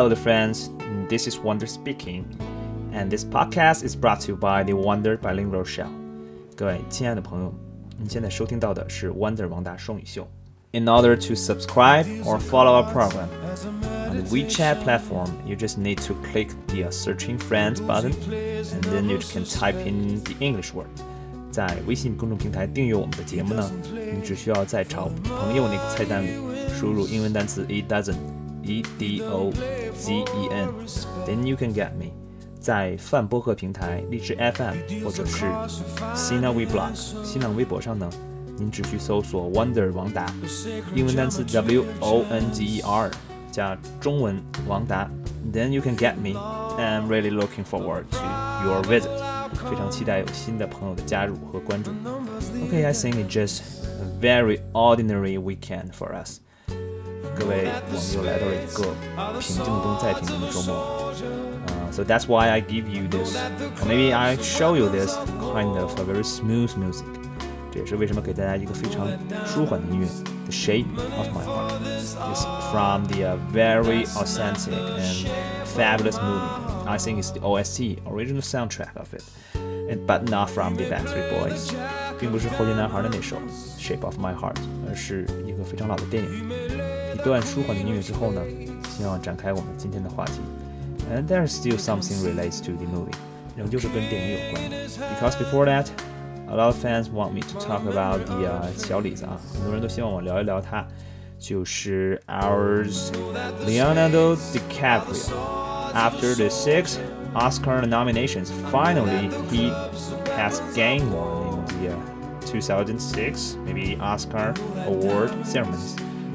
Hello, the friends. This is Wonder speaking, and this podcast is brought to you by the Wonder Bilingual Show. 各位亲爱的朋友，你现在收听到的是 Wonder 王达双语秀。In order to subscribe or follow our program on the WeChat platform, you just need to click the searching friends button, and then you can type in the English word. 在微信公众平台订阅我们的节目呢，你只需要在找朋友那个菜单里输入英文单词 e dozen e d o z e n，then you can get me。在泛播客平台荔枝 FM 或者是新浪微博新浪微博上呢，您只需搜索 Wonder 王达，英文单词 W O N G E R 加中文王达，then you can get me。I'm really looking forward to your visit。非常期待有新的朋友的加入和关注。Okay, I think it's just a very ordinary weekend for us. 各位，我们又来到了一个平静中再平静的周末。Uh, so that's why I give you this, or maybe I show you this kind of a very smooth music. 这也是为什么给大家一个非常舒缓的音乐。The shape of my heart is from the uh, very authentic and fabulous movie. I think it's the OST original soundtrack of it, and but not from the Backstreet Boys，并不是后街男孩的那首《Shape of My Heart》，而是一个非常老的电影。 一段舒缓的音乐之后呢，希望展开我们今天的话题。And there's still something relates to the movie，仍旧是跟电影有关的。Because before that。A lot of fans want me to talk about the 呃小李子啊，很多人都希望我聊一聊他，就是 ours Leonardo DiCaprio。after the six Oscar nominations, finally he has gained one in the uh, 2006 maybe Oscar award ceremonies.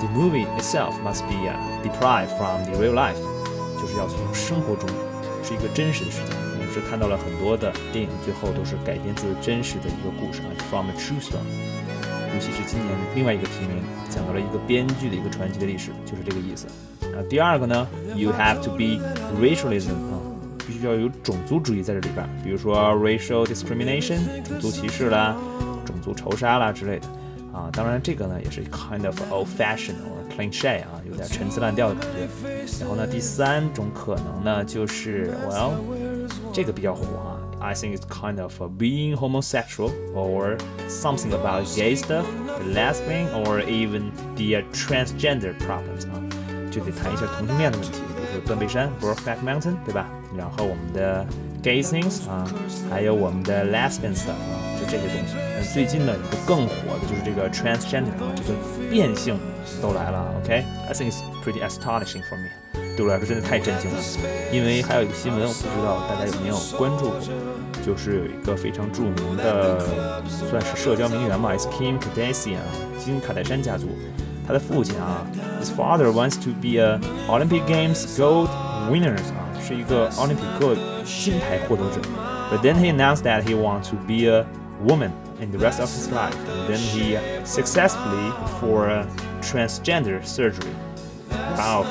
the movie itself must be a deprived from the real life，就是要从生活中是一个真实的事情。我们是看到了很多的电影，最后都是改编自真实的一个故事啊，from a true story。尤其是今年另外一个提名，讲到了一个编剧的一个传奇的历史，就是这个意思。啊，第二个呢，You have to be racialism 啊。必须要有种族主义在这里边，比如说 racial discrimination 种族歧视啦、种族仇杀啦之类的啊。当然，这个呢也是 kind of old-fashioned or cliche 啊，有点陈词滥调的感觉。然后呢，第三种可能呢就是 well，这个比较火啊。I think it's kind of being homosexual or something about gay stuff, lesbian, or even the transgender problems 啊，就得谈一下同性恋的问题，比如说 断背山 （Brokeback Mountain），对吧？然后我们的 gay things 啊，还有我们的 lesbian stuff 啊，就这些东西。那最近呢，一个更火的就是这个 transgender 啊，这个变性都来了。OK，I think it's pretty astonishing for me。对我来说真的太震惊了。因为还有一个新闻，我不知道大家有没有关注过，就是有一个非常著名的，算是社交名媛嘛，is Kim Kardashian 啊，金卡戴珊家族，他的父亲啊，his father wants to be a Olympic Games gold winners 啊。是一个奥林匹克金牌获得者。But then he announced that he wants to be a woman in the rest of his life. And then he successfully for a transgender surgery. 哇哦！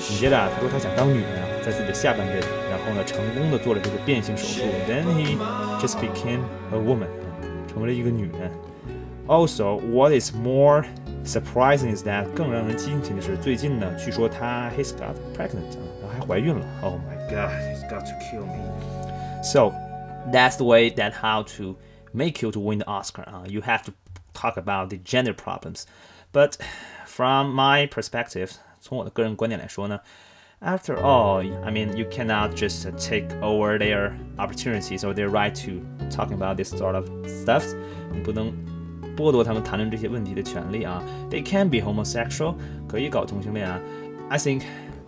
紧接着啊，他说他想当女人啊，在自己的下半辈子，然后呢，成功的做了这个变性手术。Then he just became a woman，成为了一个女人。Also, what is more surprising is that 更让人惊奇的是，最近呢，据说他 he's got pregnant 啊。还怀孕了。Oh my god, it's got to kill me. So that's the way that how to make you to win the Oscar. Uh, you have to talk about the gender problems. But from my perspective, 从我的个人观点来说呢，After all, I mean, you cannot just take over their opportunities or their right to talking about this sort of stuff. 你不能 剥夺他们谈论这些问题的权利啊。They can be homosexual，可以搞同性恋啊。I think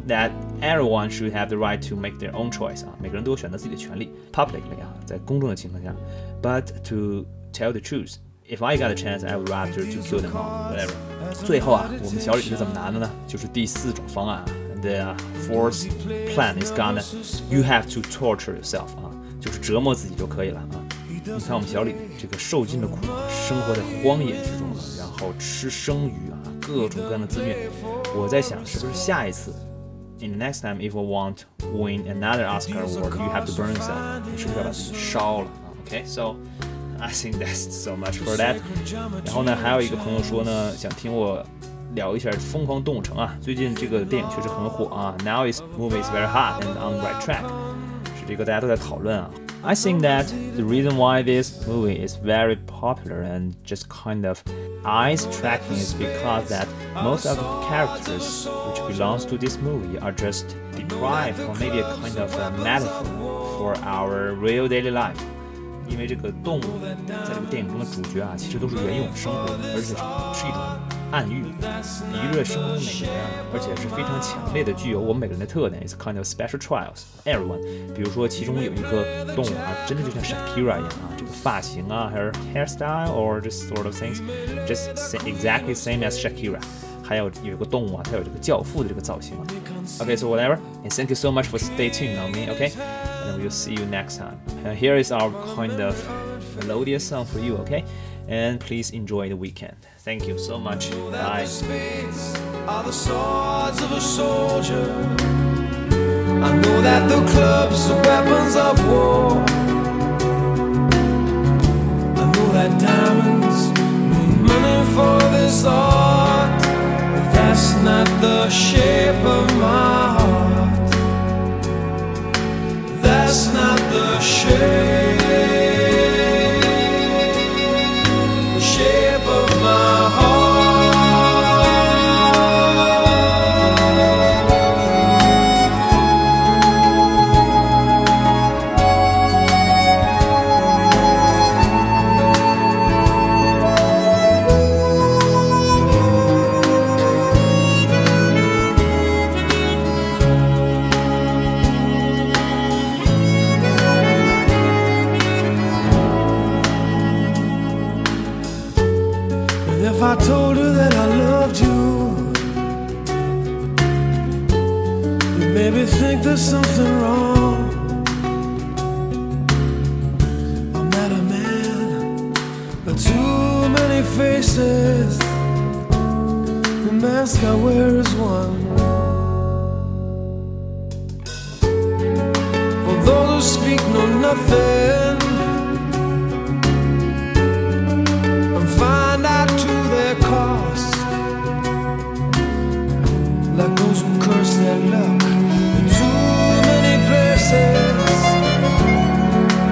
that everyone should have the right to make their own choice 啊，每个人都有选择自己的权利，publicly 啊，在公众的情况下。But to tell the truth, if I got a chance, I would rather to kill them all, whatever. 最后啊，我们小李是怎么拿的呢？就是第四种方案 the fourth plan is gonna you have to torture yourself 啊，就是折磨自己就可以了啊。 你看我们小李这个受尽了苦，生活在荒野之中啊，然后吃生鱼啊，各种各样的资源。我在想，是不是下一次，in the next time if we want win another Oscar award, you have to burn yourself，你是不是要把自己烧了？OK，so、okay? I think that's so much for that。然后呢，还有一个朋友说呢，想听我聊一下《疯狂动物城》啊，最近这个电影确实很火啊。Now is movie is very hot and on the right track，是这个大家都在讨论啊。I think that the reason why this movie is very popular and just kind of eyes-tracking is because that most of the characters which belongs to this movie are just deprived or maybe a kind of a metaphor for our real daily life. 因为这个动物在这个电影中的主角啊，其实都是原有生活的，而且是一种 暗喻，比喻着生活中每个人，而且是非常强烈的，具有我们每个人的特点。It's kind of special trials everyone。比如说，其中有一个动物啊，真的就像 Shakira 一样啊，这个发型啊，还是 hairstyle or just sort of things，just exactly same as Shakira。还有有一个动物啊，它有这个教父的这个造型啊。Okay, so whatever, and thank you so much for stay tuned on me. Okay, and we'll see you next time. And here is our kind of melodious song for you. Okay, and please enjoy the weekend. Thank you so much. Bye. Are the swords of a soldier. I know that the clubs I told her that I loved you, you made me think there's something wrong. I'm not a man, but too many faces. The mask I wear is one. For those who speak know nothing. too many places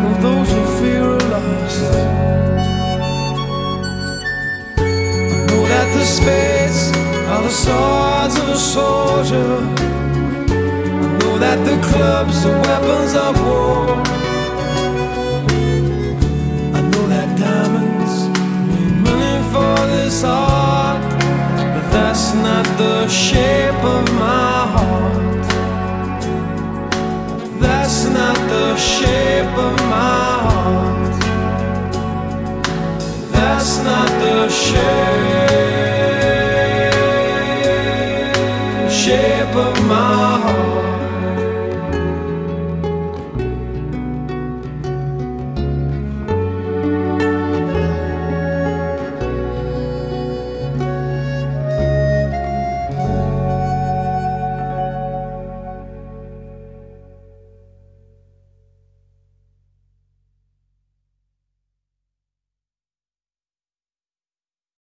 for those who fear are lost. I know that the spades are the swords of a soldier. I know that the clubs are weapons of war. I know that diamonds for this but that's not the shape of my heart. smile.